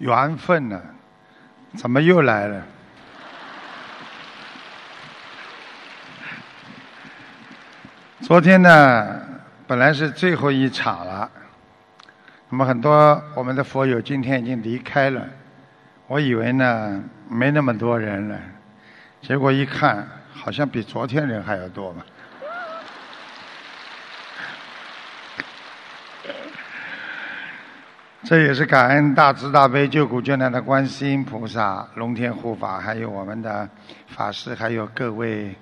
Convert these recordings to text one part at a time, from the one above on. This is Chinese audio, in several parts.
缘分呢？怎么又来了？昨天呢，本来是最后一场了，那么很多我们的佛友今天已经离开了，我以为呢没那么多人了，结果一看，好像比昨天人还要多嘛。这也是感恩大慈大悲救苦救难的观世音菩萨、龙天护法，还有我们的法师，还有各位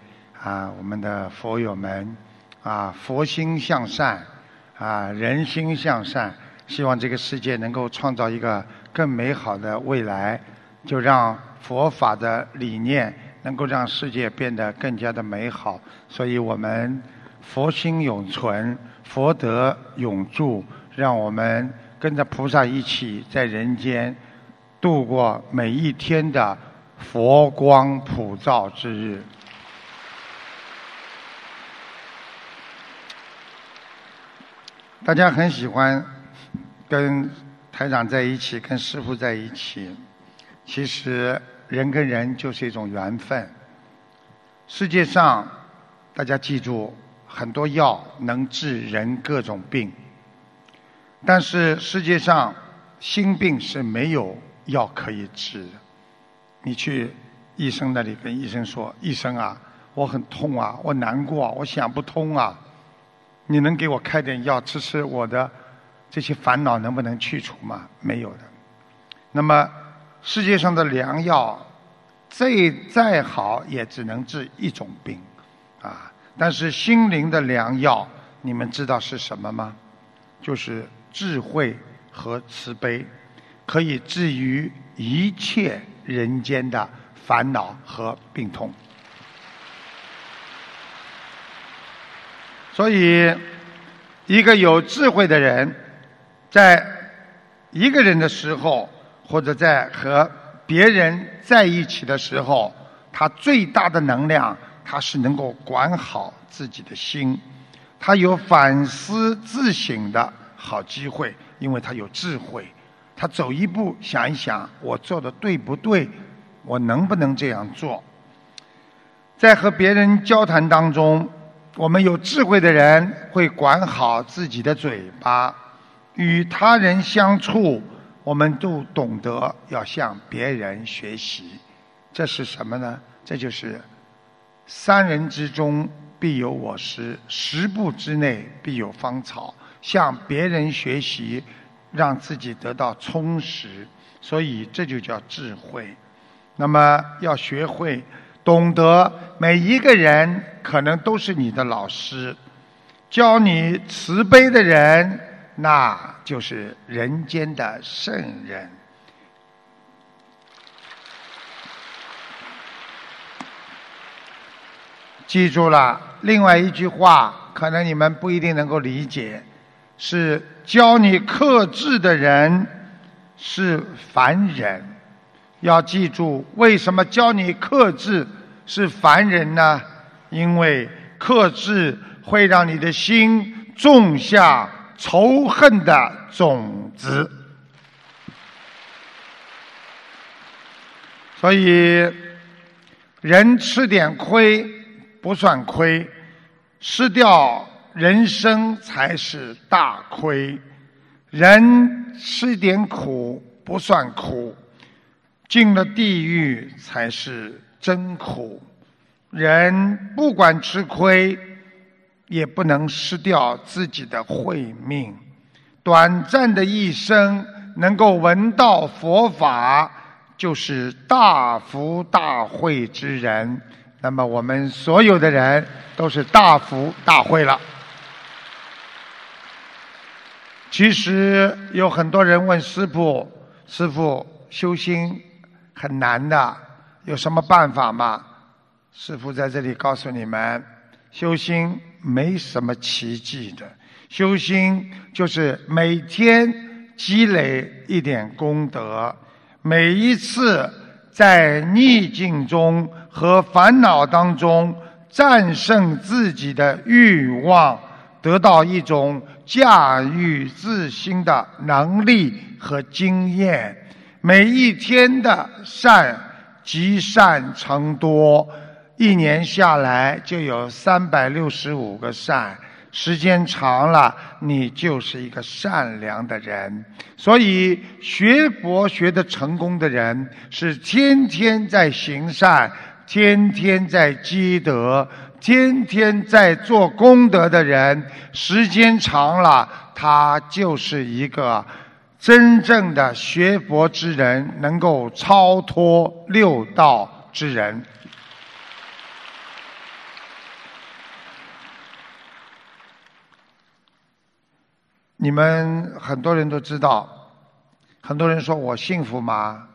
啊，我们的佛友们啊，佛心向善啊，人心向善，希望这个世界能够创造一个更美好的未来，就让佛法的理念能够让世界变得更加的美好。所以我们佛心永存，佛德永驻，让我们。跟着菩萨一起在人间度过每一天的佛光普照之日。大家很喜欢跟台长在一起，跟师傅在一起。其实人跟人就是一种缘分。世界上，大家记住，很多药能治人各种病。但是世界上心病是没有药可以治的。你去医生那里跟医生说：“医生啊，我很痛啊，我难过，啊，我想不通啊，你能给我开点药吃吃，我的这些烦恼能不能去除吗？”没有的。那么世界上的良药再再好，也只能治一种病啊。但是心灵的良药，你们知道是什么吗？就是。智慧和慈悲，可以治愈一切人间的烦恼和病痛。所以，一个有智慧的人，在一个人的时候，或者在和别人在一起的时候，他最大的能量，他是能够管好自己的心，他有反思自省的。好机会，因为他有智慧，他走一步想一想，我做的对不对？我能不能这样做？在和别人交谈当中，我们有智慧的人会管好自己的嘴巴；与他人相处，我们都懂得要向别人学习。这是什么呢？这就是三人之中必有我师，十步之内必有芳草。向别人学习，让自己得到充实，所以这就叫智慧。那么要学会懂得每一个人可能都是你的老师，教你慈悲的人，那就是人间的圣人。记住了，另外一句话，可能你们不一定能够理解。是教你克制的人是凡人，要记住，为什么教你克制是凡人呢？因为克制会让你的心种下仇恨的种子，所以人吃点亏不算亏，失掉。人生才是大亏，人吃点苦不算苦，进了地狱才是真苦。人不管吃亏，也不能失掉自己的慧命。短暂的一生能够闻到佛法，就是大福大慧之人。那么我们所有的人都是大福大慧了。其实有很多人问师傅：“师傅，修心很难的，有什么办法吗？”师傅在这里告诉你们：修心没什么奇迹的，修心就是每天积累一点功德，每一次在逆境中和烦恼当中战胜自己的欲望。得到一种驾驭自心的能力和经验，每一天的善积善成多，一年下来就有三百六十五个善。时间长了，你就是一个善良的人。所以学佛学的成功的人，是天天在行善，天天在积德，天天在做功德的人。时间长了，他就是一个真正的学佛之人，能够超脱六道之人。你们很多人都知道，很多人说我幸福吗？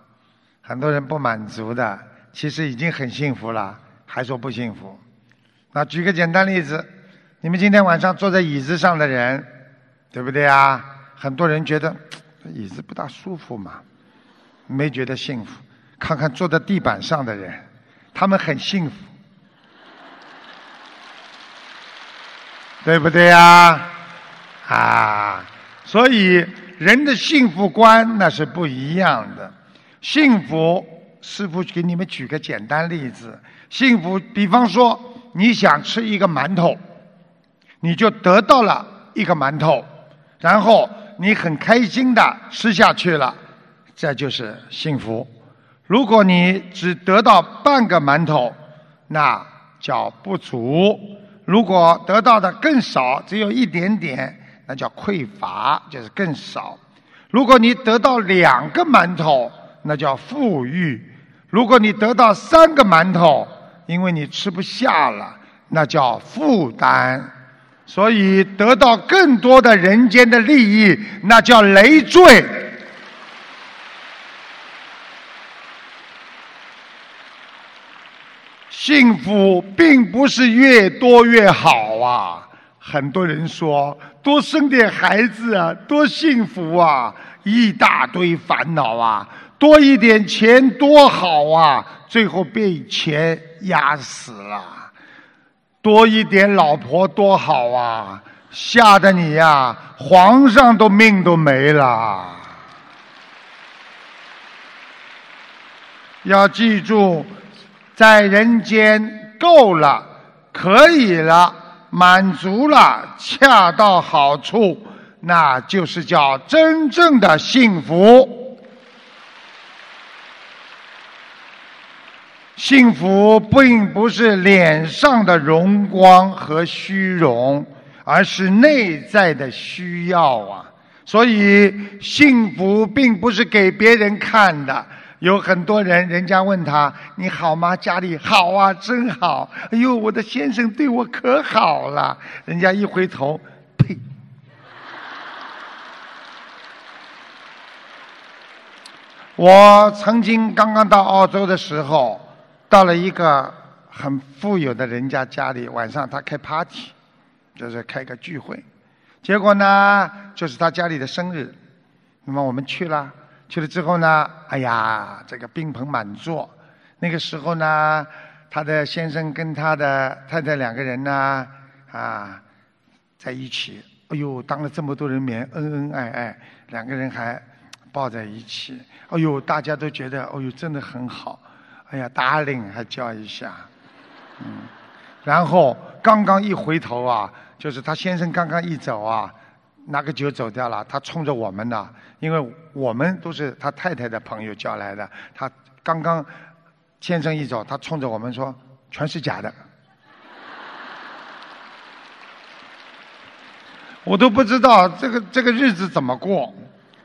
很多人不满足的，其实已经很幸福了，还说不幸福。那举个简单例子，你们今天晚上坐在椅子上的人，对不对啊？很多人觉得椅子不大舒服嘛，没觉得幸福。看看坐在地板上的人，他们很幸福，对不对呀？啊，所以人的幸福观那是不一样的。幸福，师傅给你们举个简单例子：幸福，比方说你想吃一个馒头，你就得到了一个馒头，然后你很开心的吃下去了，这就是幸福。如果你只得到半个馒头，那叫不足；如果得到的更少，只有一点点。那叫匮乏，就是更少。如果你得到两个馒头，那叫富裕；如果你得到三个馒头，因为你吃不下了，那叫负担。所以得到更多的人间的利益，那叫累赘。幸福并不是越多越好啊！很多人说。多生点孩子啊，多幸福啊！一大堆烦恼啊，多一点钱多好啊！最后被钱压死了。多一点老婆多好啊！吓得你呀，皇上都命都没了。要记住，在人间够了，可以了。满足了，恰到好处，那就是叫真正的幸福。幸福并不是脸上的荣光和虚荣，而是内在的需要啊！所以，幸福并不是给别人看的。有很多人，人家问他：“你好吗？家里好啊，真好。”哎呦，我的先生对我可好了。人家一回头，呸！我曾经刚刚到澳洲的时候，到了一个很富有的人家家里，晚上他开 party，就是开个聚会。结果呢，就是他家里的生日，那么我们去了。去了之后呢，哎呀，这个宾朋满座。那个时候呢，他的先生跟他的太太两个人呢，啊，在一起。哎呦，当了这么多人面，恩恩爱爱，两个人还抱在一起。哎呦，大家都觉得，哎呦，真的很好。哎呀打领还叫一下。嗯，然后刚刚一回头啊，就是他先生刚刚一走啊。拿个酒走掉了，他冲着我们呢，因为我们都是他太太的朋友叫来的。他刚刚先生一走，他冲着我们说：“全是假的。”我都不知道这个这个日子怎么过。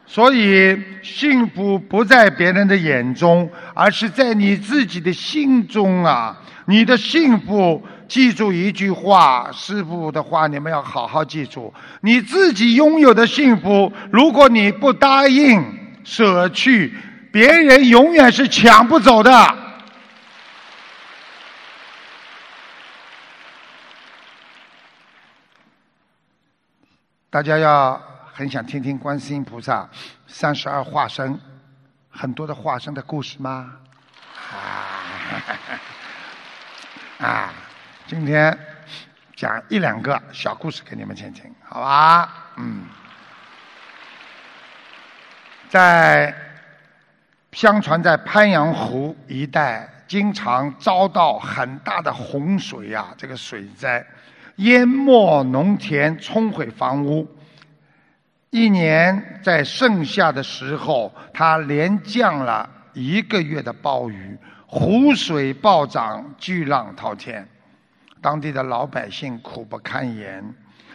所以幸福不在别人的眼中，而是在你自己的心中啊！你的幸福。记住一句话，师傅的话，你们要好好记住。你自己拥有的幸福，如果你不答应舍去，别人永远是抢不走的。大家要很想听听观世音菩萨三十二化身很多的化身的故事吗？啊！啊！今天讲一两个小故事给你们听听，好吧？嗯，在相传在鄱阳湖一带，经常遭到很大的洪水呀，这个水灾淹没农田，冲毁房屋。一年在盛夏的时候，它连降了一个月的暴雨，湖水暴涨，巨浪滔天，当地的老百姓苦不堪言。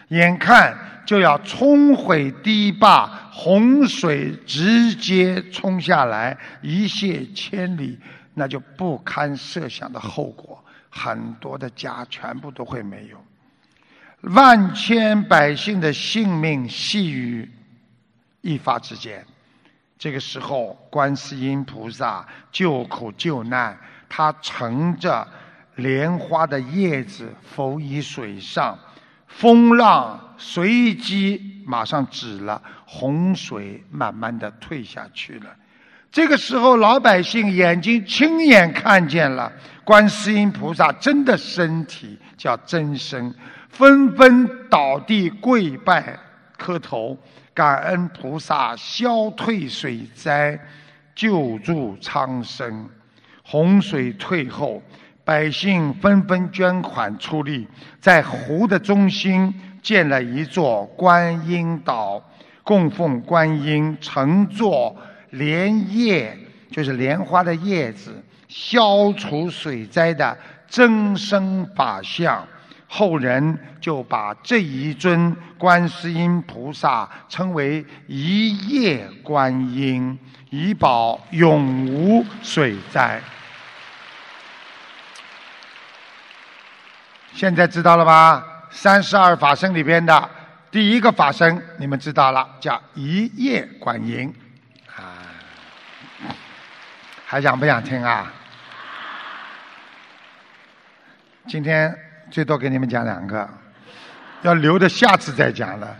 眼看就要冲毁堤坝，洪水直接冲下来，一泻千里，那就不堪设想的后果，很多的家全部都会没有，万千百姓的性命系于一发之间。这个时候，观世音菩萨救苦救难，他乘着莲花的叶子浮于水上。风浪随即马上止了，洪水慢慢的退下去了。这个时候，老百姓眼睛亲眼看见了观世音菩萨真的身体叫真身，纷纷倒地跪拜磕头，感恩菩萨消退水灾，救助苍生。洪水退后。百姓纷纷捐款出力，在湖的中心建了一座观音岛，供奉观音乘坐莲叶，就是莲花的叶子，消除水灾的增生法相。后人就把这一尊观世音菩萨称为一叶观音，以保永无水灾。现在知道了吧？三十二法身里边的第一个法身，你们知道了，叫一叶观音，啊，还想不想听啊？今天最多给你们讲两个，要留着下次再讲了，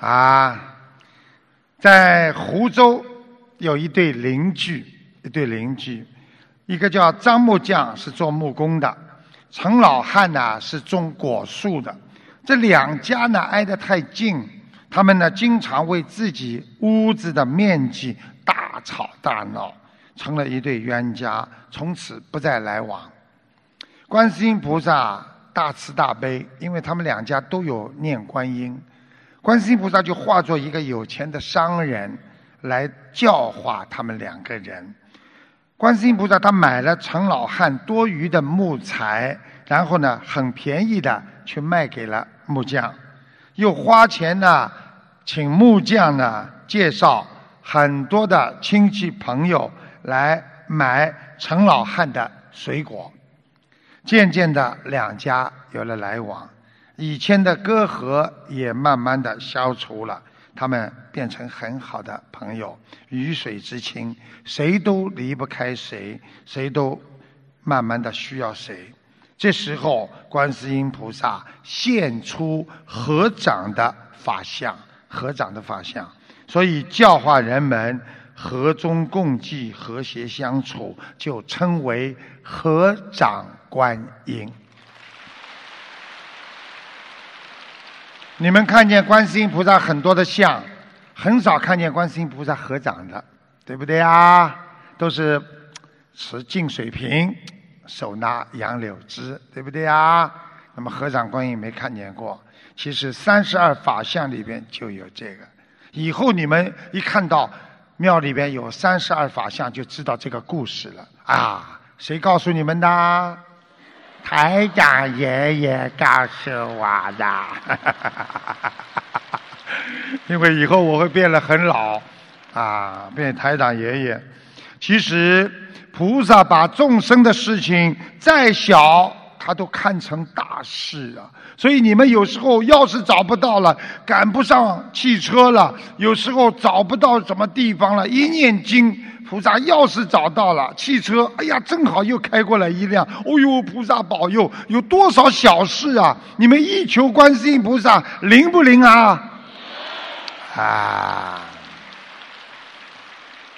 啊，在湖州有一对邻居，一对邻居，一个叫张木匠，是做木工的。陈老汉呢是种果树的，这两家呢挨得太近，他们呢经常为自己屋子的面积大吵大闹，成了一对冤家，从此不再来往。观世音菩萨大慈大悲，因为他们两家都有念观音，观世音菩萨就化作一个有钱的商人来教化他们两个人。观世音菩萨他买了陈老汉多余的木材，然后呢，很便宜的去卖给了木匠，又花钱呢，请木匠呢介绍很多的亲戚朋友来买陈老汉的水果，渐渐的两家有了来往，以前的隔阂也慢慢的消除了。他们变成很好的朋友，鱼水之亲，谁都离不开谁，谁都慢慢的需要谁。这时候，观世音菩萨现出合掌的法相，合掌的法相，所以教化人们和衷共济、和谐相处，就称为合掌观音。你们看见观世音菩萨很多的像，很少看见观世音菩萨合掌的，对不对啊？都是持净水瓶，手拿杨柳枝，对不对啊？那么合掌观音没看见过，其实三十二法相里边就有这个。以后你们一看到庙里边有三十二法相，就知道这个故事了啊！谁告诉你们的？台长爷爷告诉我的，因为以后我会变得很老，啊，变台长爷爷。其实菩萨把众生的事情再小，他都看成大事啊。所以你们有时候要是找不到了，赶不上汽车了，有时候找不到什么地方了，一念经。菩萨钥匙找到了，汽车，哎呀，正好又开过来一辆。哦呦，菩萨保佑！有多少小事啊？你们一求观世音菩萨灵不灵啊？啊！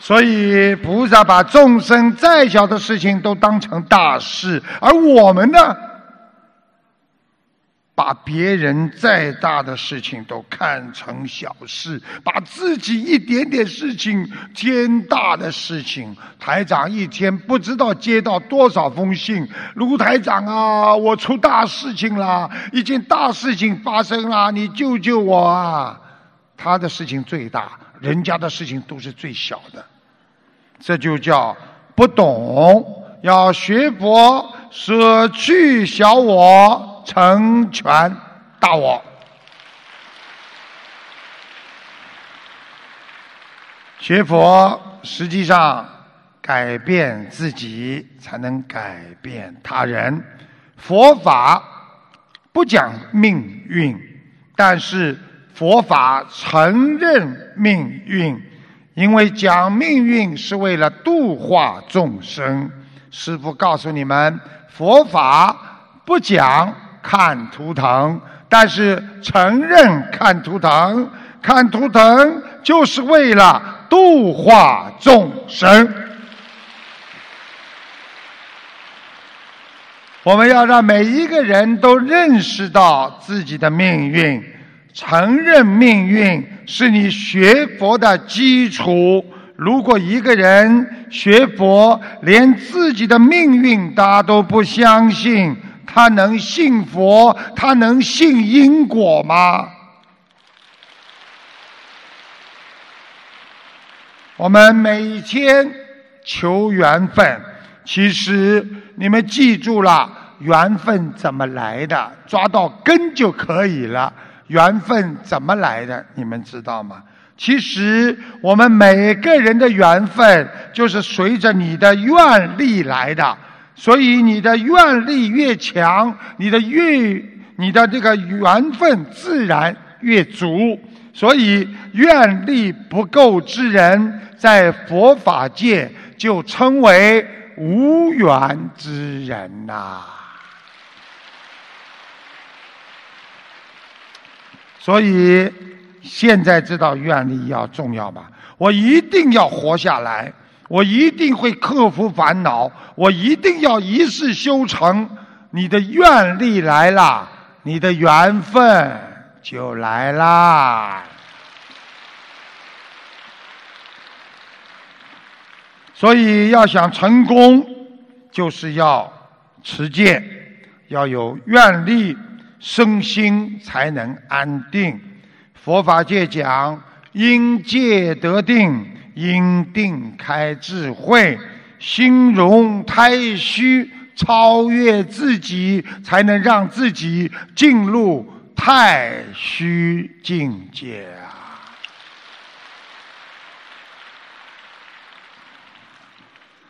所以菩萨把众生再小的事情都当成大事，而我们呢，把别人再大的事情都看成小事，把自己一点点事情、天大的事情，台长一天不知道接到多少封信。卢台长啊，我出大事情了，一件大事情发生了，你救救我啊！他的事情最大，人家的事情都是最小的，这就叫不懂。要学佛，舍去小我。成全大我，学佛实际上改变自己，才能改变他人。佛法不讲命运，但是佛法承认命运，因为讲命运是为了度化众生。师父告诉你们，佛法不讲。看图腾，但是承认看图腾，看图腾就是为了度化众生。我们要让每一个人都认识到自己的命运，承认命运是你学佛的基础。如果一个人学佛，连自己的命运他都不相信。他能信佛？他能信因果吗？我们每天求缘分，其实你们记住了，缘分怎么来的？抓到根就可以了。缘分怎么来的？你们知道吗？其实我们每个人的缘分，就是随着你的愿力来的。所以你的愿力越强，你的越你的这个缘分自然越足。所以愿力不够之人，在佛法界就称为无缘之人呐。所以现在知道愿力要重要吧？我一定要活下来。我一定会克服烦恼，我一定要一世修成。你的愿力来了，你的缘分就来啦。所以要想成功，就是要持戒，要有愿力，身心才能安定。佛法界讲，因戒得定。因定开智慧，心容太虚，超越自己，才能让自己进入太虚境界啊！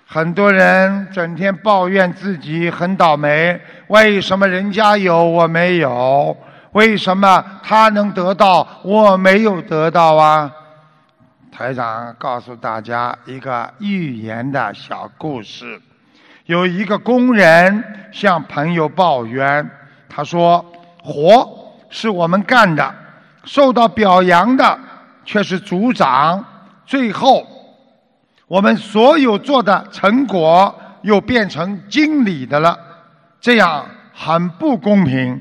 很多人整天抱怨自己很倒霉，为什么人家有我没有？为什么他能得到我没有得到啊？台长告诉大家一个寓言的小故事：有一个工人向朋友抱怨，他说：“活是我们干的，受到表扬的却是组长，最后我们所有做的成果又变成经理的了，这样很不公平。”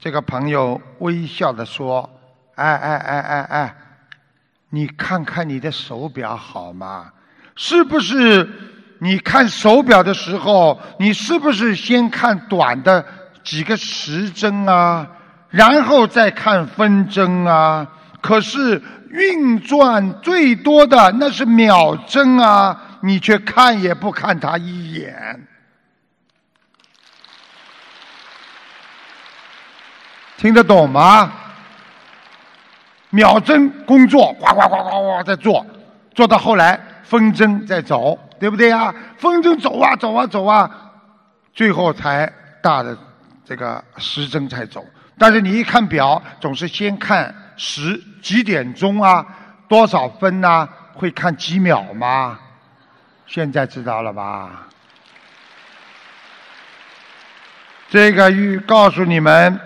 这个朋友微笑的说：“哎哎哎哎哎。”你看看你的手表好吗？是不是你看手表的时候，你是不是先看短的几个时针啊，然后再看分针啊？可是运转最多的那是秒针啊，你却看也不看它一眼，听得懂吗？秒针工作，呱呱呱呱呱在做，做到后来分针在走，对不对啊？分针走啊走啊走啊，最后才大的这个时针才走。但是你一看表，总是先看时几点钟啊，多少分呐？会看几秒吗？现在知道了吧？这个预告诉你们，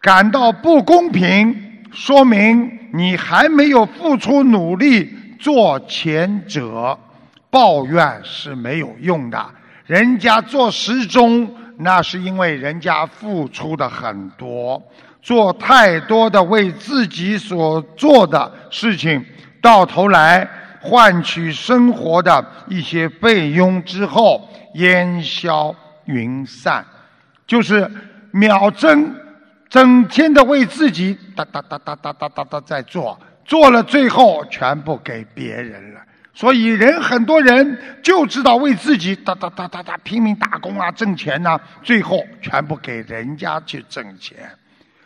感到不公平。说明你还没有付出努力做前者，抱怨是没有用的。人家做时钟，那是因为人家付出的很多，做太多的为自己所做的事情，到头来换取生活的一些费用之后，烟消云散，就是秒针，整天的为自己哒哒哒哒哒哒哒哒在做，做了最后全部给别人了。所以人很多人就知道为自己哒哒哒哒哒拼命打工啊挣钱呐、最后全部给人家去挣钱。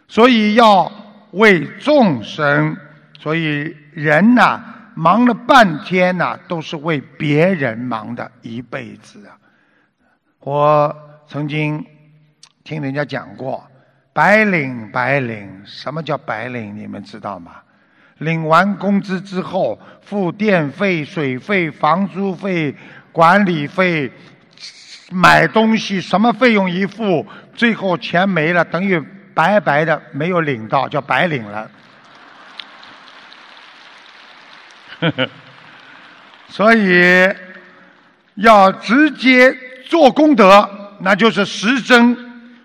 所以要为众生，所以人呐、忙了半天呐、都是为别人忙的一辈子啊。我曾经听人家讲过，白领白领，什么叫白领？你们知道吗？领完工资之后，付电费、水费、房租费、管理费，买东西什么费用一付，最后钱没了，等于白白的没有领到，叫白领了。所以要直接做功德，那就是实真；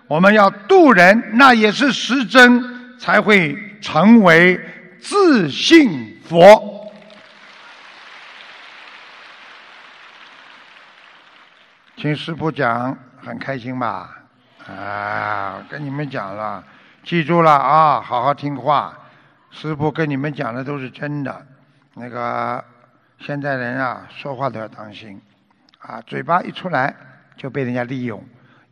我们要度人，那也是实真，才会成为自信佛。听师傅讲很开心吧？啊，跟你们讲了，记住了啊，好好听话。师傅跟你们讲的都是真的。那个现在人啊，说话都要当心，啊，嘴巴一出来就被人家利用，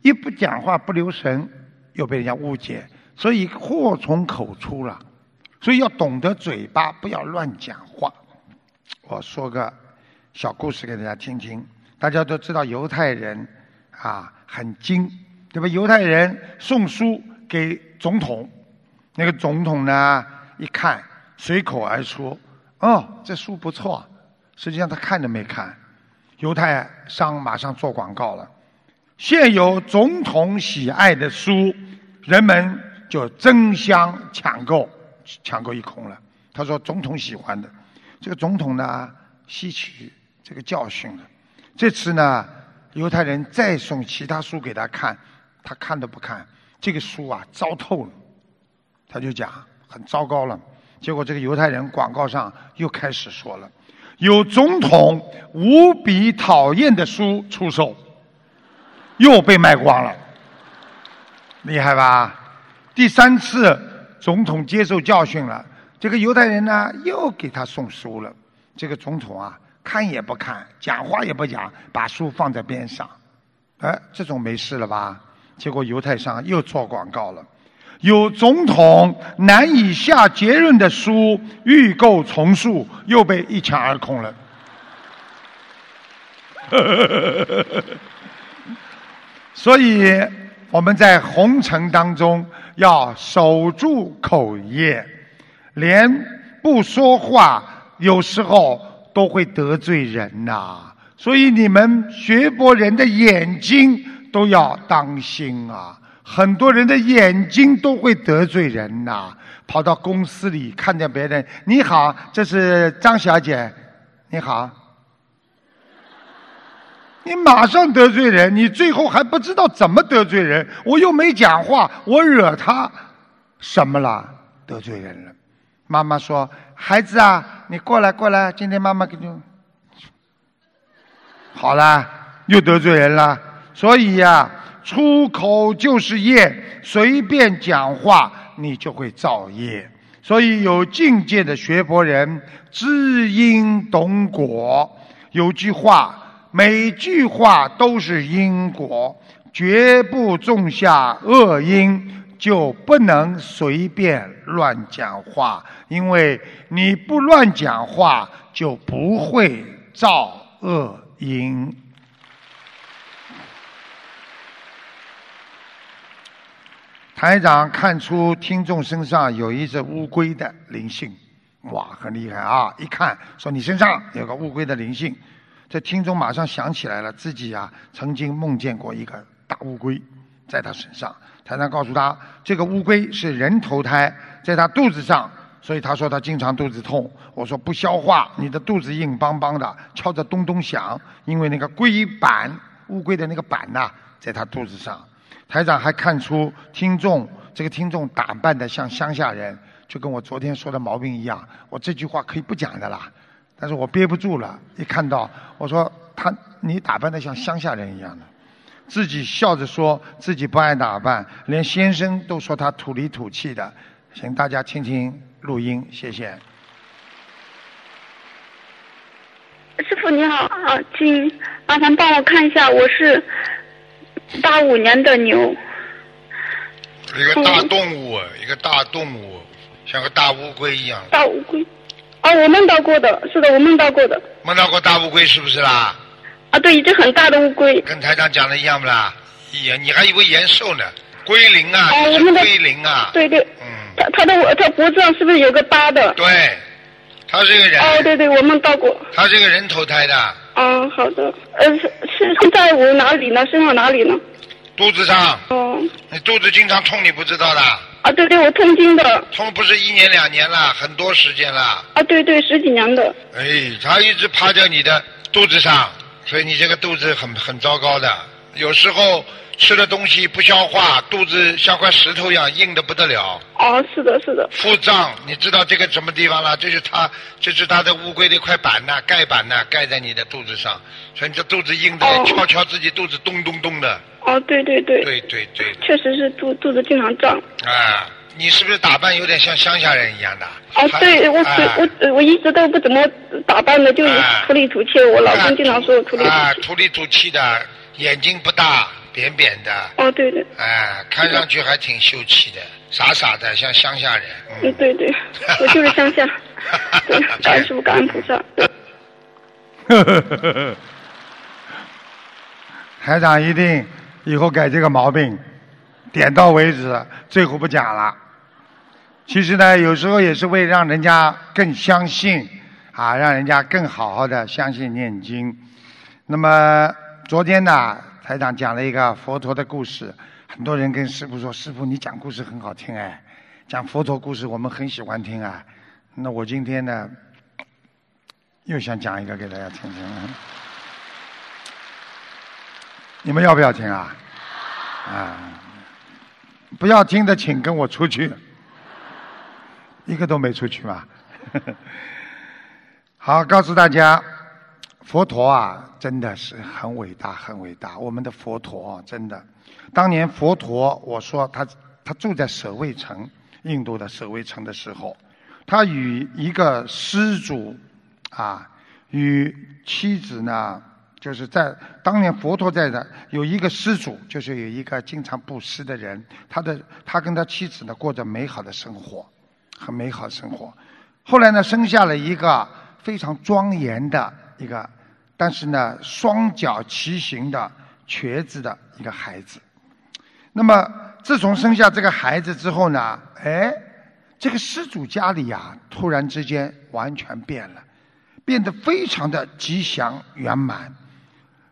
一不讲话不留神又被人家误解，所以祸从口出了。所以要懂得嘴巴，不要乱讲话。我说个小故事给大家听听。大家都知道犹太人啊很精，对吧？犹太人送书给总统，那个总统呢一看，随口而出：“哦，这书不错。”实际上他看都没看。犹太商马上做广告了：现有总统喜爱的书，人们就争相抢购，抢购一空了。他说：“总统喜欢的，这个总统呢吸取这个教训了。”这次呢，犹太人再送其他书给他看，他看都不看。这个书啊，糟透了，他就讲很糟糕了。结果这个犹太人广告上又开始说了，有总统无比讨厌的书出售，又被卖光了，厉害吧？第三次总统接受教训了，这个犹太人呢又给他送书了。这个总统啊。看也不看，讲话也不讲，把书放在边上，哎，这种没事了吧？结果犹太商又做广告了，有总统难以下结论的书预购重塑，又被一抢而空了。所以我们在红尘当中要守住口业，连不说话，有时候。都会得罪人呐，所以你们学佛人的眼睛都要当心啊！很多人的眼睛都会得罪人呐，跑到公司里看见别人，你好，这是张小姐，你好，你马上得罪人，你最后还不知道怎么得罪人，我又没讲话，我惹他什么了？得罪人了。妈妈说：“孩子啊，你过来过来，今天妈妈给你好了，又得罪人了。所以呀，出口就是业，随便讲话你就会造业。所以有境界的学佛人知因懂果。有句话，每句话都是因果，绝不种下恶因。”就不能随便乱讲话，因为你不乱讲话，就不会造恶因。台长看出听众身上有一只乌龟的灵性，哇，很厉害啊！一看说你身上有个乌龟的灵性，这听众马上想起来了，自己啊曾经梦见过一个大乌龟在他身上。台长告诉他，这个乌龟是人投胎，在他肚子上，所以他说他经常肚子痛。我说不消化，你的肚子硬邦邦的，敲着咚咚响，因为那个龟板，乌龟的那个板呐，在他肚子上。台长还看出听众这个听众打扮的像乡下人，就跟我昨天说的毛病一样。我这句话可以不讲的啦，但是我憋不住了，一看到我说他你打扮的像乡下人一样的，自己笑着说自己不爱打扮，连先生都说他土里土气的。请大家听听录音，谢谢。师傅你好，啊，请麻烦帮我看一下，我是八五年的牛。一个大动物，一个大动物，像个大乌龟一样。大乌龟，哦，我梦到过的，是的，我梦到过的。梦到过大乌龟是不是啦？啊，对，一只很大的乌龟。跟台长讲的一样不啦？呀，你还以为延寿呢？龟灵啊，是龟灵啊。对对。嗯。他他的他脖子上是不是有个疤的？对。他是个人哦，对对，我梦到过。他是个人投胎的。嗯，好的，呃，是是在我哪里呢？身上哪里呢？肚子上。哦。你肚子经常痛，你不知道的。啊，对对，我痛经的。痛不是一年两年了，很多时间了。啊，对对，十几年的。哎，他一直趴在你的肚子上，所以你这个肚子很很糟糕的，有时候。吃的东西不消化，肚子像块石头一样硬的不得了。哦，是的，是的。腹胀，你知道这个什么地方了？这是他，这是他的乌龟的一块板呐，盖板呐，盖在你的肚子上，所以你这肚子硬的，敲敲自己肚子咚咚咚的。哦，对对对。对对对。确实是肚肚子经常胀。啊，你是不是打扮有点像乡下人一样的？哦，对，我我我一直都不怎么打扮的，就是土里土气。我老公经常说我土里土气。啊，土里土气的，眼睛不大。扁扁的哦，对对，哎，看上去还挺秀气的，傻傻的，像乡下人。嗯，对对，我就是乡下。感恩师傅，感恩菩萨。呵呵呵呵台长一定以后改这个毛病，点到为止，最后不讲了。其实呢，有时候也是为让人家更相信啊，让人家更好好的相信念经。那么昨天呢？台长讲了一个佛陀的故事，很多人跟师傅说：“师傅，你讲故事很好听哎，讲佛陀故事我们很喜欢听啊。”那我今天呢，又想讲一个给大家听听。你们要不要听啊？啊，不要听的请跟我出去，一个都没出去嘛。好，告诉大家。佛陀啊，真的是很伟大，很伟大。我们的佛陀啊真的，当年佛陀，我说他他住在舍卫城，印度的舍卫城的时候，他与一个施主啊，与妻子呢，就是在当年佛陀在的有一个施主，就是有一个经常布施的人，他的他跟他妻子呢过着美好的生活，很美好生活。后来呢，生下了一个非常庄严的一个。但是呢，双脚骑行的瘸子的一个孩子。那么，自从生下这个孩子之后呢，哎，这个施主家里呀，突然之间完全变了，变得非常的吉祥圆满。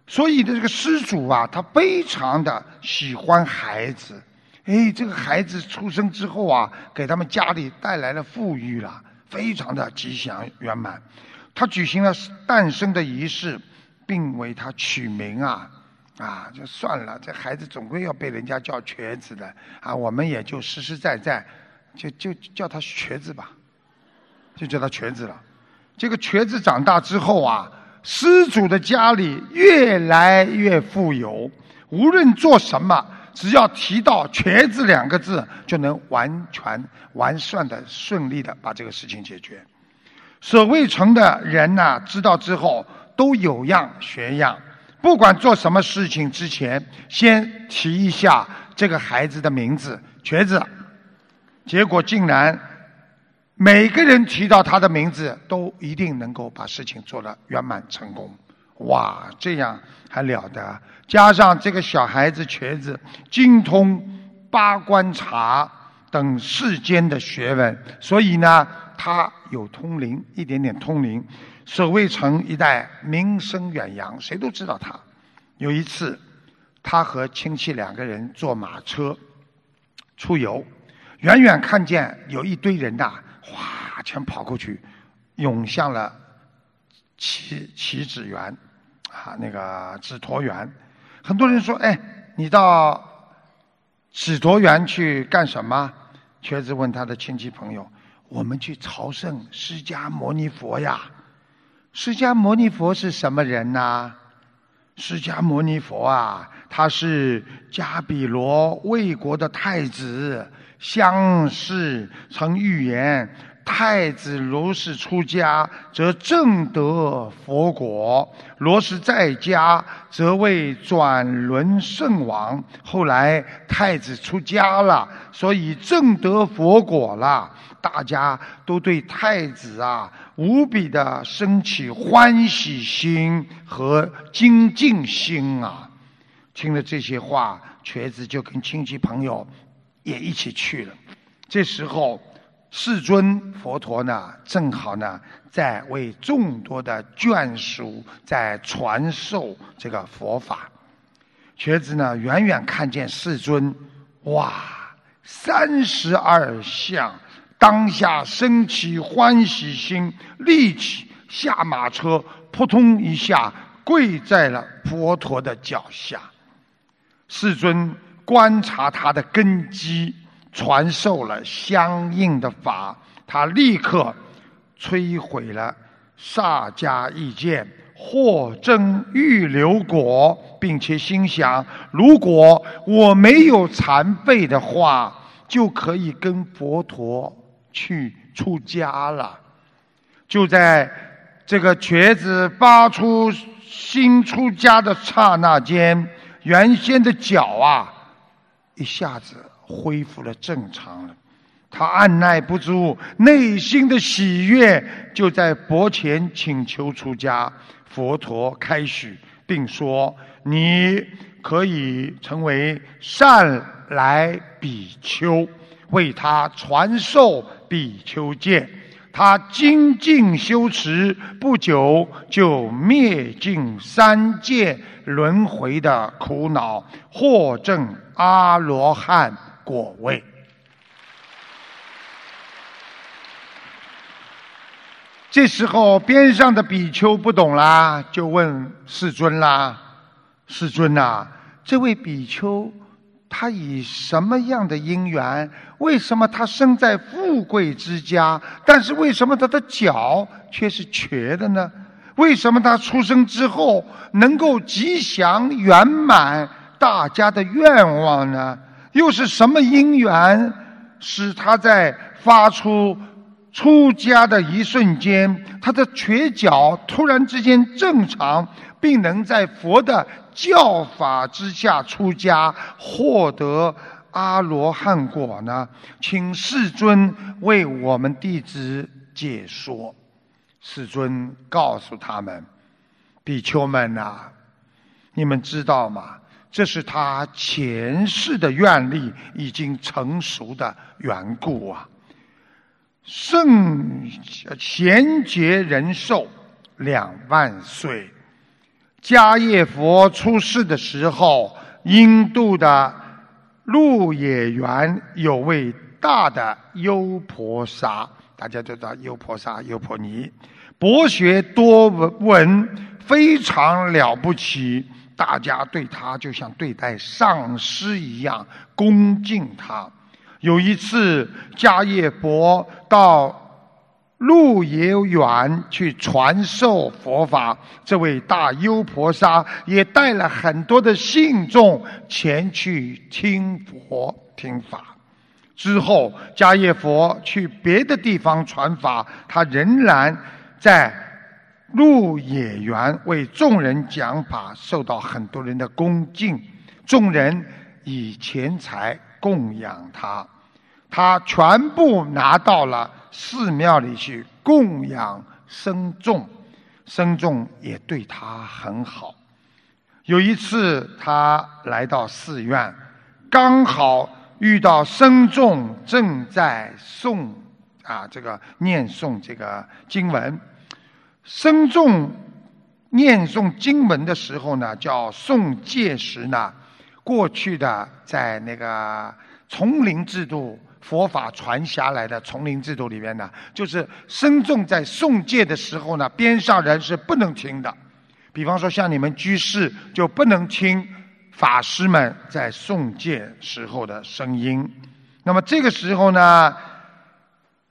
所以的这个施主啊，他非常的喜欢孩子。哎，这个孩子出生之后啊，给他们家里带来了富裕了，非常的吉祥圆满。他举行了诞生的仪式，并为他取名啊，啊，就算了，这孩子总归要被人家叫瘸子的啊，我们也就实实在在，就就叫他瘸子吧，就叫他瘸子了。这个瘸子长大之后啊，施主的家里越来越富有，无论做什么，只要提到瘸子两个字，就能完全完善的顺利的把这个事情解决。守卫城的人呐，知道之后都有样学样，不管做什么事情之前，先提一下这个孩子的名字——瘸子。结果竟然每个人提到他的名字，都一定能够把事情做得圆满成功。哇，这样还了得！加上这个小孩子瘸子精通八观察等世间的学问，所以呢。他有通灵，一点点通灵，守卫城一带名声远扬，谁都知道他。有一次，他和亲戚两个人坐马车出游，远远看见有一堆人呐，哗，全跑过去，涌向了祈祈子园，啊，那个紫陀园。很多人说：“哎，你到紫陀园去干什么？瘸子问他的亲戚朋友：“我们去朝圣释迦牟尼佛呀。”释迦牟尼佛是什么人呢？释迦牟尼佛啊，他是迦毗罗卫国的太子，相氏曾预言。太子如是出家，则正得佛果；若是在家，则为转轮圣王。后来太子出家了，所以正得佛果了。大家都对太子啊无比的升起欢喜心和精进心啊！听了这些话，瘸子就跟亲戚朋友也一起去了。这时候。世尊佛陀呢，正好呢，在为众多的眷属在传授这个佛法。瘸子呢，远远看见世尊，哇，三十二相，当下升起欢喜心，立起下马车，扑通一下跪在了佛陀的脚下。世尊观察他的根基。传授了相应的法，他立刻摧毁了萨迦意见，获证预留果，并且心想：如果我没有残废的话，就可以跟佛陀去出家了。就在这个瘸子发出新出家的刹那间，原先的脚啊，一下子。恢复了正常了，他按耐不住内心的喜悦，就在佛前请求出家。佛陀开许，并说：“你可以成为善来比丘，为他传授比丘戒。他精进修持，不久就灭尽三界轮回的苦恼，获证阿罗汉。”果位。这时候，边上的比丘不懂啦，就问世尊啦：“世尊呐，这位比丘他以什么样的因缘？为什么他生在富贵之家？但是为什么他的脚却是瘸的呢？为什么他出生之后能够吉祥圆满大家的愿望呢？”又是什么因缘，使他在发出出家的一瞬间，他的瘸脚突然之间正常，并能在佛的教法之下出家，获得阿罗汉果呢？请世尊为我们弟子解说。世尊告诉他们：“比丘们呐，你们知道吗？”这是他前世的愿力已经成熟的缘故啊！圣贤劫人寿两万岁，迦叶佛出世的时候，印度的鹿野园有位大的优婆沙，大家都知道优婆沙、优婆尼，博学多闻，非常了不起。大家对他就像对待上师一样恭敬他。有一次，迦叶佛到鹿野园去传授佛法，这位大优婆沙也带了很多的信众前去听佛听法。之后，迦叶佛去别的地方传法，他仍然在。陆野园为众人讲法，受到很多人的恭敬。众人以钱财供养他，他全部拿到了寺庙里去供养僧众，僧众也对他很好。有一次，他来到寺院，刚好遇到僧众正在诵啊，这个念诵这个经文。僧众念诵经文的时候呢，叫诵戒时呢。过去的在那个丛林制度，佛法传下来的丛林制度里面呢，就是僧众在诵戒的时候呢，边上人是不能听的。比方说像你们居士就不能听法师们在诵戒时候的声音。那么这个时候呢，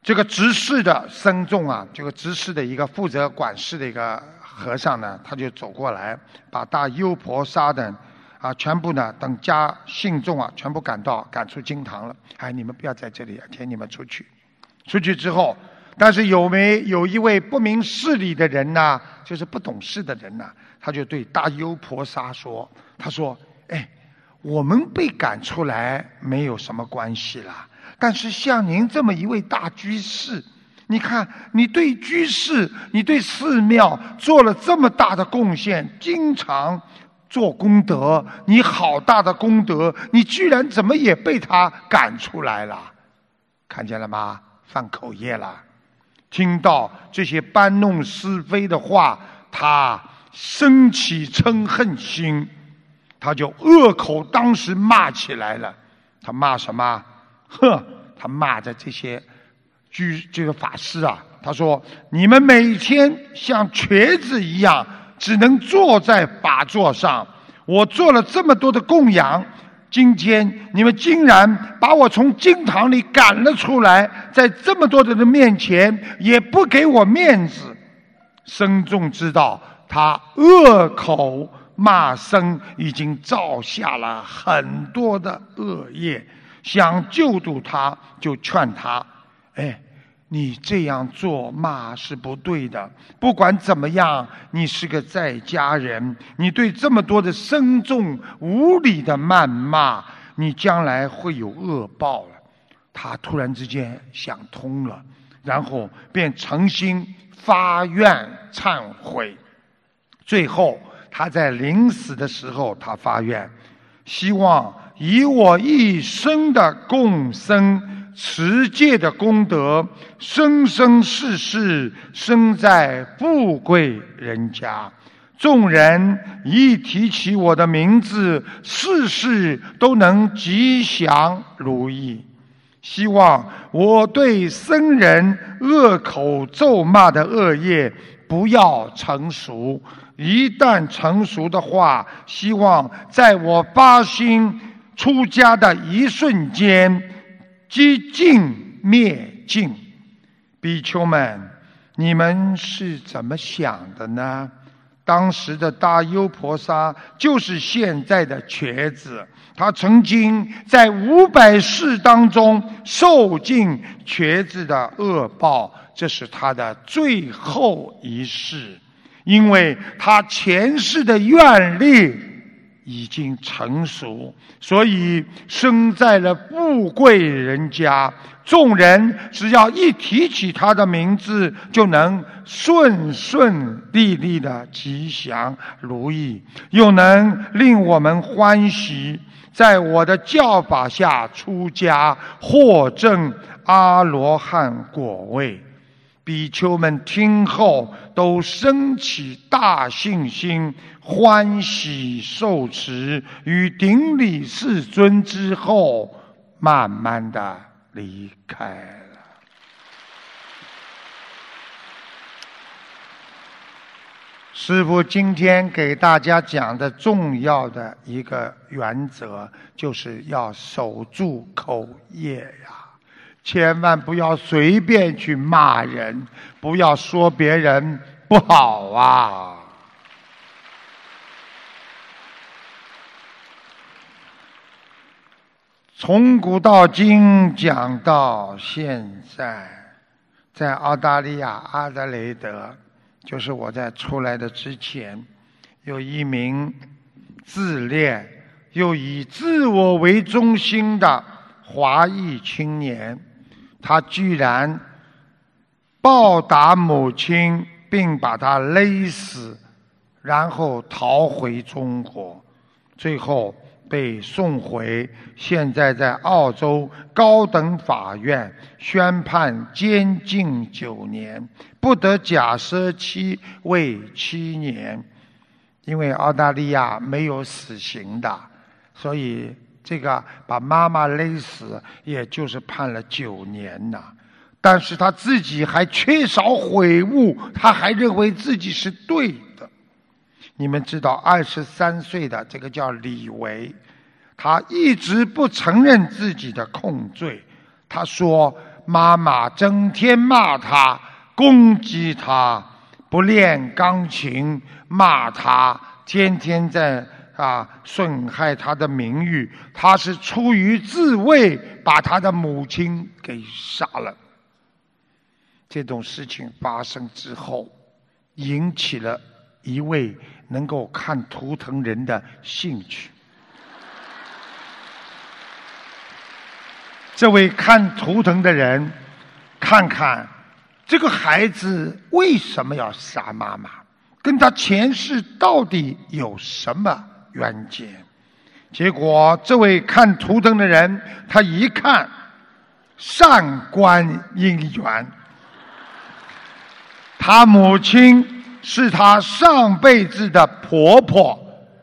这个执事的僧众啊，这个执事的一个负责管事的一个和尚呢，他就走过来，把大优婆沙等啊全部呢等家信众啊全部赶到赶出经堂了。哎，你们不要在这里啊，请你们出去。出去之后，但是有没有一位不明事理的人呢？就是不懂事的人呢？他就对大优婆沙说：“他说，哎，我们被赶出来没有什么关系啦。但是像您这么一位大居士，你看你对居士、你对寺庙做了这么大的贡献，经常做功德，你好大的功德，你居然怎么也被他赶出来了？看见了吗？犯口业了。听到这些搬弄是非的话，他。”升起嗔恨心，他就恶口当时骂起来了。他骂什么？呵，他骂着这些居这个法师啊。他说：“你们每天像瘸子一样，只能坐在法座上。我做了这么多的供养，今天你们竟然把我从经堂里赶了出来，在这么多人的面前也不给我面子。”僧众知道。他恶口骂声已经造下了很多的恶业，想救度他，就劝他：哎，你这样做骂是不对的。不管怎么样，你是个在家人，你对这么多的深重无理的谩骂，你将来会有恶报了。他突然之间想通了，然后便诚心发愿忏悔。最后，他在临死的时候，他发愿，希望以我一生的共生持戒的功德，生生世世生在富贵人家。众人一提起我的名字，事事都能吉祥如意。希望我对僧人恶口咒骂的恶业不要成熟。一旦成熟的话，希望在我发心出家的一瞬间，即尽灭尽。比丘们，你们是怎么想的呢？当时的大优婆沙就是现在的瘸子，他曾经在五百世当中受尽瘸子的恶报，这是他的最后一世。因为他前世的愿力已经成熟，所以生在了富贵人家。众人只要一提起他的名字，就能顺顺利利的吉祥如意，又能令我们欢喜。在我的教法下出家，获证阿罗汉果位。比丘们听后都升起大信心，欢喜受持与顶礼世尊之后，慢慢的离开了。师父今天给大家讲的重要的一个原则，就是要守住口业呀。千万不要随便去骂人，不要说别人不好啊！从古到今讲到现在，在澳大利亚阿德雷德，就是我在出来的之前，有一名自恋又以自我为中心的华裔青年。他居然暴打母亲，并把她勒死，然后逃回中国，最后被送回。现在在澳洲高等法院宣判监禁九年，不得假释期为七年，因为澳大利亚没有死刑的，所以。这个把妈妈勒死，也就是判了九年呐。但是他自己还缺少悔悟，他还认为自己是对的。你们知道，二十三岁的这个叫李维，他一直不承认自己的控罪。他说：“妈妈整天骂他，攻击他，不练钢琴，骂他，天天在啊损害他的名誉。他是出于自卫，把他的母亲给杀了。”这种事情发生之后，引起了一位。能够看图腾人的兴趣。这位看图腾的人，看看这个孩子为什么要杀妈妈，跟他前世到底有什么冤结？结果，这位看图腾的人，他一看，上官姻缘，他母亲。是他上辈子的婆婆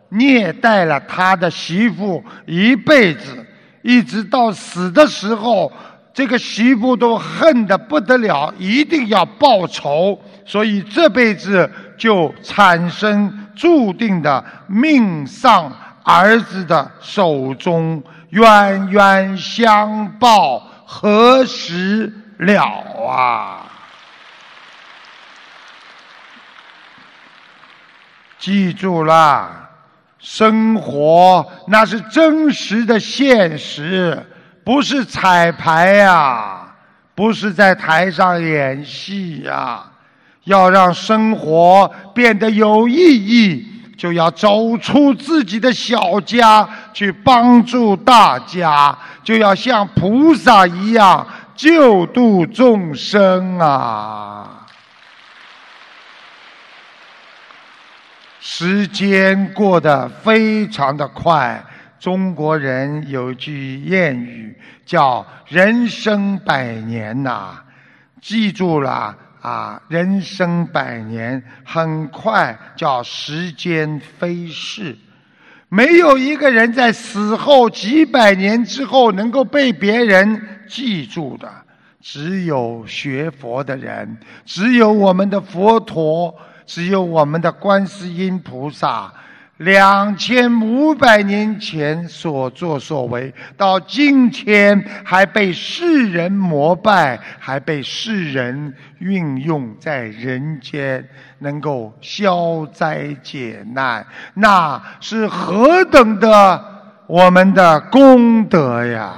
虐待了他的媳妇一辈子，一直到死的时候，这个媳妇都恨得不得了，一定要报仇，所以这辈子就产生注定的命丧儿子的手中，冤冤相报何时了啊？记住了，生活那是真实的现实，不是彩排呀，不是在台上演戏呀。要让生活变得有意义，就要走出自己的小家，去帮助大家，就要像菩萨一样救度众生啊。时间过得非常的快，中国人有句谚语叫“人生百年”呐，记住了啊！人生百年很快，叫时间飞逝，没有一个人在死后几百年之后能够被别人记住的，只有学佛的人，只有我们的佛陀。只有我们的观世音菩萨，两千五百年前所作所为，到今天还被世人膜拜，还被世人运用在人间，能够消灾解难，那是何等的我们的功德呀！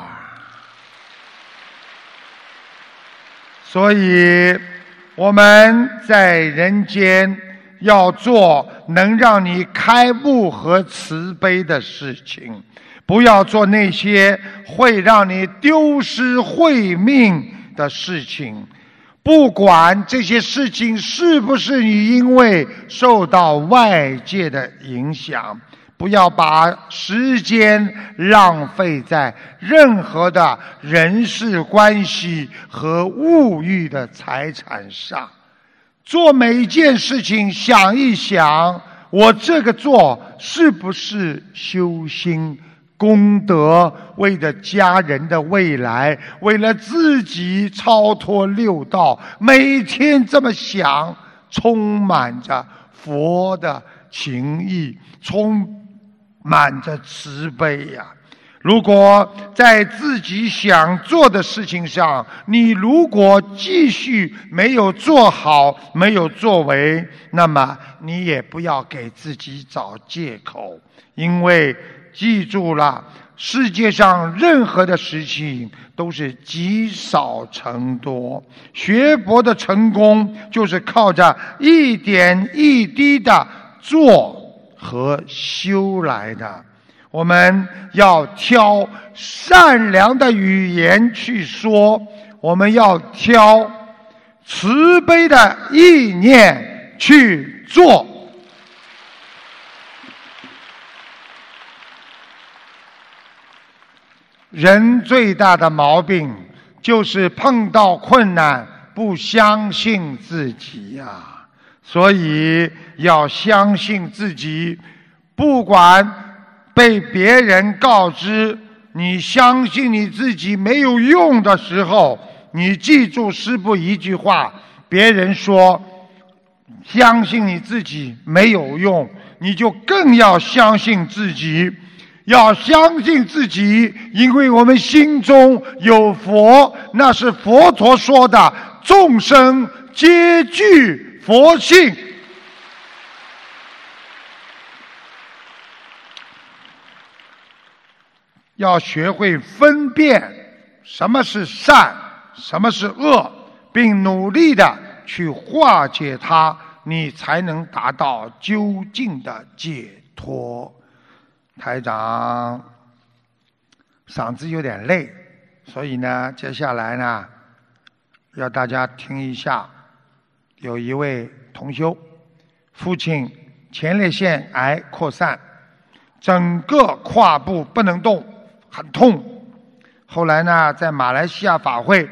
所以。我们在人间要做能让你开悟和慈悲的事情，不要做那些会让你丢失慧命的事情。不管这些事情是不是你因为受到外界的影响。不要把时间浪费在任何的人事关系和物欲的财产上。做每一件事情，想一想，我这个做是不是修心功德？为了家人的未来，为了自己超脱六道，每天这么想，充满着佛的情意，充。满着慈悲呀！如果在自己想做的事情上，你如果继续没有做好、没有作为，那么你也不要给自己找借口，因为记住了，世界上任何的事情都是积少成多，学佛的成功就是靠着一点一滴的做。和修来的，我们要挑善良的语言去说，我们要挑慈悲的意念去做。人最大的毛病就是碰到困难不相信自己呀。所以要相信自己，不管被别人告知你相信你自己没有用的时候，你记住师傅一句话：别人说相信你自己没有用，你就更要相信自己，要相信自己，因为我们心中有佛，那是佛陀说的，众生皆具佛性。要学会分辨什么是善，什么是恶，并努力的去化解它，你才能达到究竟的解脱。台长嗓子有点累，所以呢，接下来呢，要大家听一下，有一位同修，父亲前列腺癌扩散，整个胯部不能动。很痛，后来呢，在马来西亚法会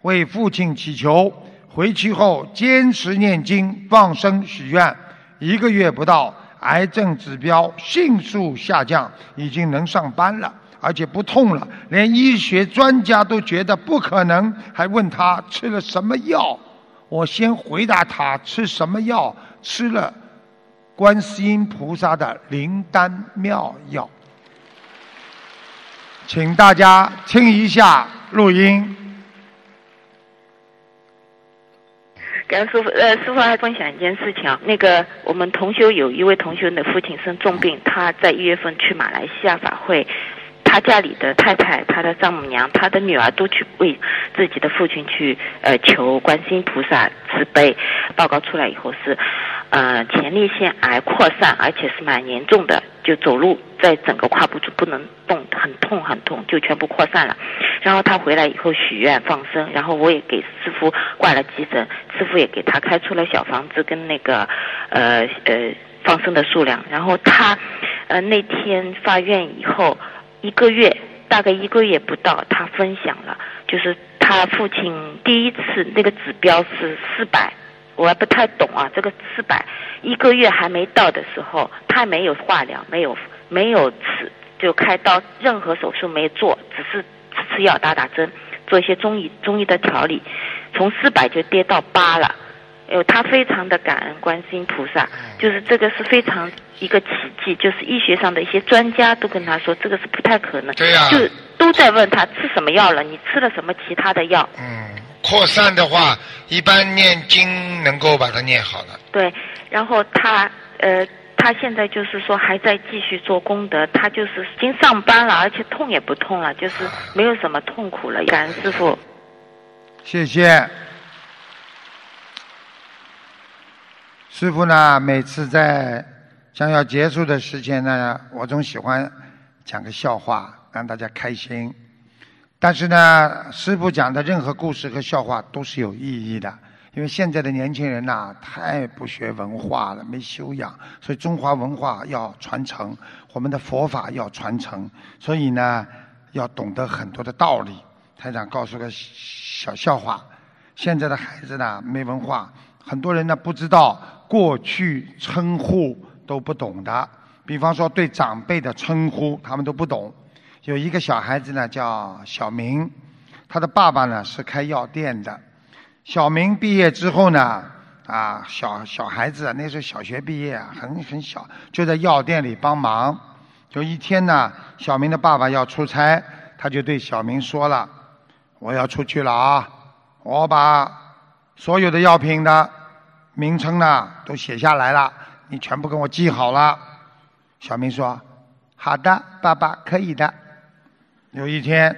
为父亲祈求，回去后坚持念经、放生、许愿，一个月不到，癌症指标迅速下降，已经能上班了，而且不痛了，连医学专家都觉得不可能，还问他吃了什么药。我先回答他吃什么药，吃了观世音菩萨的灵丹妙药。请大家听一下录音。刚师傅，呃，师傅还分享一件事情啊。那个，我们同修有一位同修的父亲生重病，他在一月份去马来西亚法会，他家里的太太、他的丈母娘、他的女儿都去为自己的父亲去呃求观世音菩萨慈悲。报告出来以后是，呃，前列腺癌扩散，而且是蛮严重的，就走路在整个胯部就不能动，很痛很痛，就全部扩散了。然后他回来以后许愿放生，然后我也给师傅挂了急诊，师傅也给他开出了小房子跟那个呃呃放生的数量。然后他呃那天发愿以后一个月，大概一个月不到，他分享了，就是他父亲第一次那个指标是四百。我还不太懂啊，这个四百一个月还没到的时候，他没有化疗，没有没有吃就开刀，任何手术没做，只是吃吃药、打打针，做一些中医中医的调理，从四百就跌到八了。哎他非常的感恩观世音菩萨，就是这个是非常一个奇迹，就是医学上的一些专家都跟他说这个是不太可能，对呀，就都在问他吃什么药了，你吃了什么其他的药？嗯。扩散的话，一般念经能够把它念好了。对，然后他呃，他现在就是说还在继续做功德，他就是已经上班了，而且痛也不痛了，就是没有什么痛苦了。感恩师傅，谢谢。师傅呢，每次在将要结束的时间呢，我总喜欢讲个笑话，让大家开心。但是呢，师傅讲的任何故事和笑话都是有意义的，因为现在的年轻人呐，太不学文化了，没修养，所以中华文化要传承，我们的佛法要传承，所以呢，要懂得很多的道理。台长告诉个小笑话：现在的孩子呢，没文化，很多人呢不知道过去称呼都不懂的，比方说对长辈的称呼，他们都不懂。有一个小孩子呢，叫小明，他的爸爸呢是开药店的。小明毕业之后呢，啊，小小孩子那时候小学毕业，很很小，就在药店里帮忙。有一天呢，小明的爸爸要出差，他就对小明说了：“我要出去了啊，我把所有的药品的名称呢都写下来了，你全部给我记好了。”小明说：“好的，爸爸，可以的。”有一天，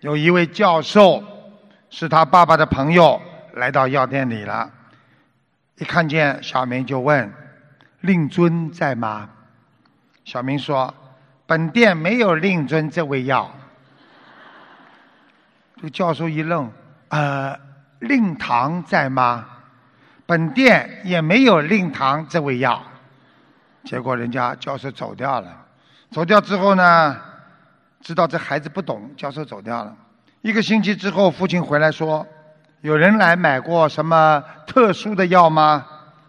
有一位教授是他爸爸的朋友来到药店里了，一看见小明就问：“令尊在吗？”小明说：“本店没有令尊这味药。”这个教授一愣：“呃，令堂在吗？”本店也没有令堂这味药。结果人家教授走掉了。走掉之后呢？知道这孩子不懂，教授走掉了。一个星期之后，父亲回来说：“有人来买过什么特殊的药吗？”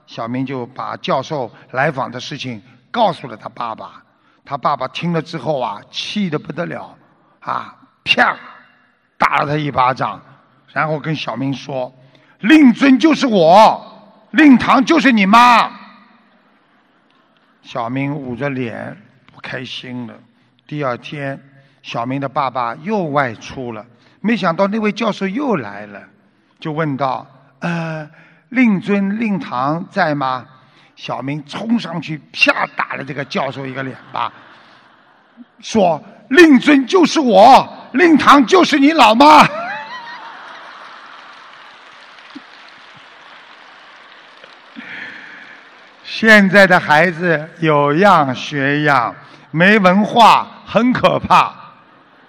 小明就把教授来访的事情告诉了他爸爸。他爸爸听了之后啊，气得不得了，啊，啪，打了他一巴掌，然后跟小明说：“令尊就是我，令堂就是你妈。”小明捂着脸不开心了。第二天，小明的爸爸又外出了，没想到那位教授又来了，就问道：“呃，令尊、令堂在吗？”小明冲上去，啪打了这个教授一个脸巴，说：“令尊就是我，令堂就是你老妈。”现在的孩子有样学样，没文化很可怕，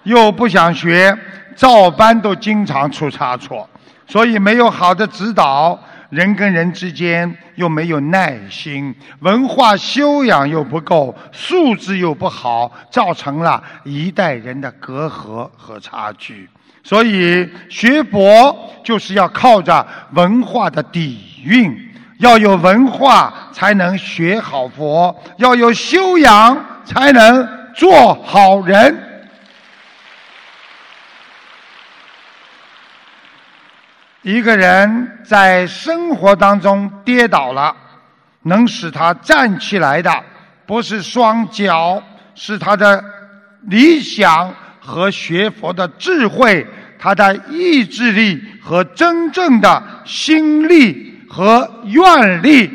又不想学，照搬都经常出差错，所以没有好的指导。人跟人之间又没有耐心，文化修养又不够，素质又不好，造成了一代人的隔阂和差距。所以学博就是要靠着文化的底蕴，要有文化才能学好佛，要有修养才能做好人。一个人在生活当中跌倒了，能使他站起来的，不是双脚，是他的理想和学佛的智慧，他的意志力和真正的心力和愿力。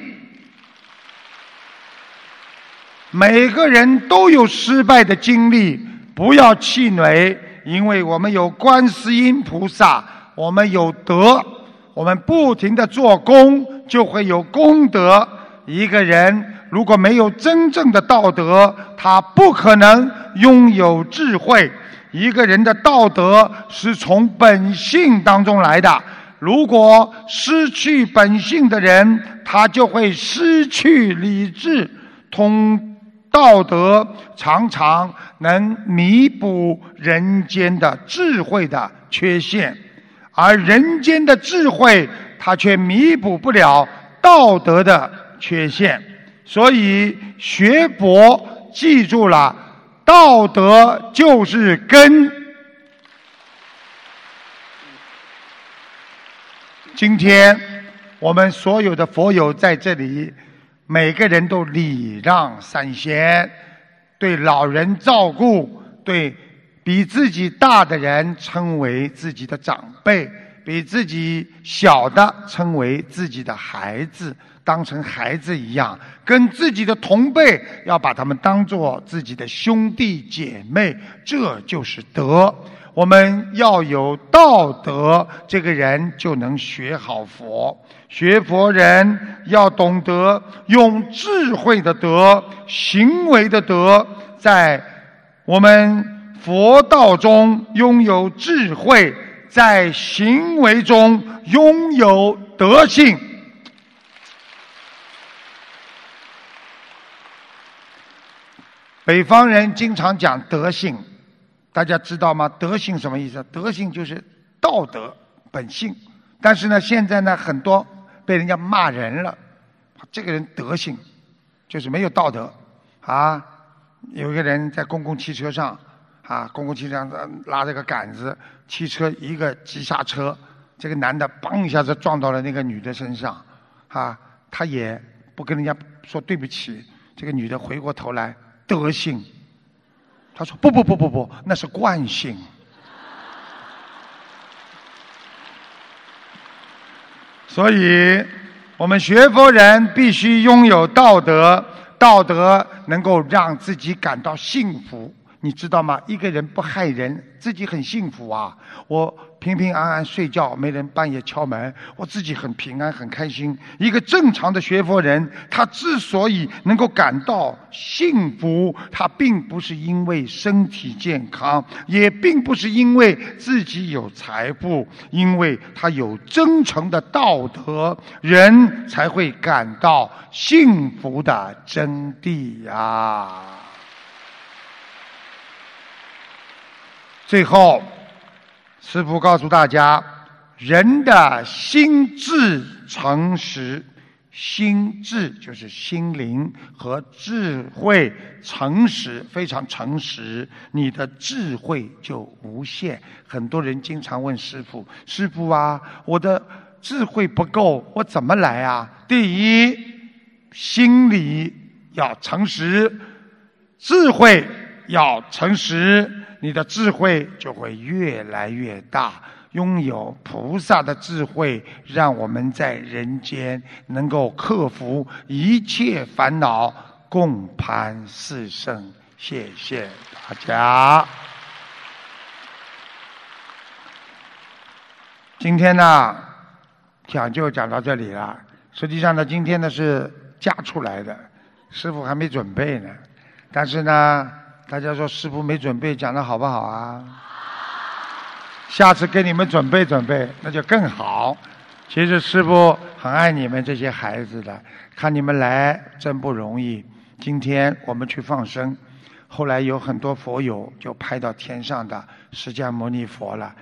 每个人都有失败的经历，不要气馁，因为我们有观世音菩萨。我们有德，我们不停的做功，就会有功德。一个人如果没有真正的道德，他不可能拥有智慧。一个人的道德是从本性当中来的。如果失去本性的人，他就会失去理智。通道德常常能弥补人间的智慧的缺陷。而人间的智慧，它却弥补不了道德的缺陷。所以学佛，记住了，道德就是根。今天我们所有的佛友在这里，每个人都礼让三先，对老人照顾，对。比自己大的人称为自己的长辈，比自己小的称为自己的孩子，当成孩子一样，跟自己的同辈要把他们当做自己的兄弟姐妹，这就是德。我们要有道德，这个人就能学好佛。学佛人要懂得用智慧的德、行为的德，在我们。佛道中拥有智慧，在行为中拥有德性。北方人经常讲德性，大家知道吗？德性什么意思？德性就是道德本性。但是呢，现在呢，很多被人家骂人了，这个人德性就是没有道德啊。有一个人在公共汽车上。啊，公共汽车上拉着个杆子，汽车一个急刹车，这个男的嘣一下子撞到了那个女的身上，啊，他也不跟人家说对不起，这个女的回过头来，德性，他说不不不不不，那是惯性，所以我们学佛人必须拥有道德，道德能够让自己感到幸福。你知道吗？一个人不害人，自己很幸福啊！我平平安安睡觉，没人半夜敲门，我自己很平安很开心。一个正常的学佛人，他之所以能够感到幸福，他并不是因为身体健康，也并不是因为自己有财富，因为他有真诚的道德，人才会感到幸福的真谛呀。最后，师父告诉大家：人的心智诚实，心智就是心灵和智慧诚实，非常诚实，你的智慧就无限。很多人经常问师父：“师父啊，我的智慧不够，我怎么来啊？”第一，心里要诚实，智慧要诚实，你的智慧就会越来越大。拥有菩萨的智慧，让我们在人间能够克服一切烦恼，共攀四圣。谢谢大家。今天呢，讲就讲到这里了。实际上呢，今天呢是加出来的，师傅还没准备呢。但是呢，大家说师傅没准备，讲的好不好啊？下次给你们准备准备，那就更好。其实师傅很爱你们这些孩子的，看你们来真不容易。今天我们去放生，后来有很多佛友就拍到天上的释迦牟尼佛了，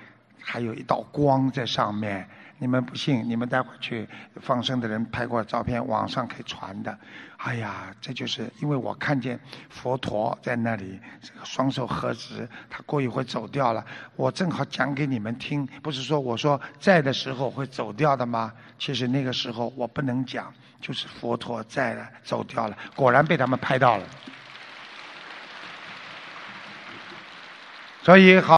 还有一道光在上面。你们不信，你们待会儿去放生的人拍过照片，网上可以传的。哎呀，这就是因为我看见佛陀在那里，双手合十，他过一会走掉了。我正好讲给你们听，不是说我说在的时候会走掉的吗？其实那个时候我不能讲，就是佛陀在了，走掉了，果然被他们拍到了。所以好。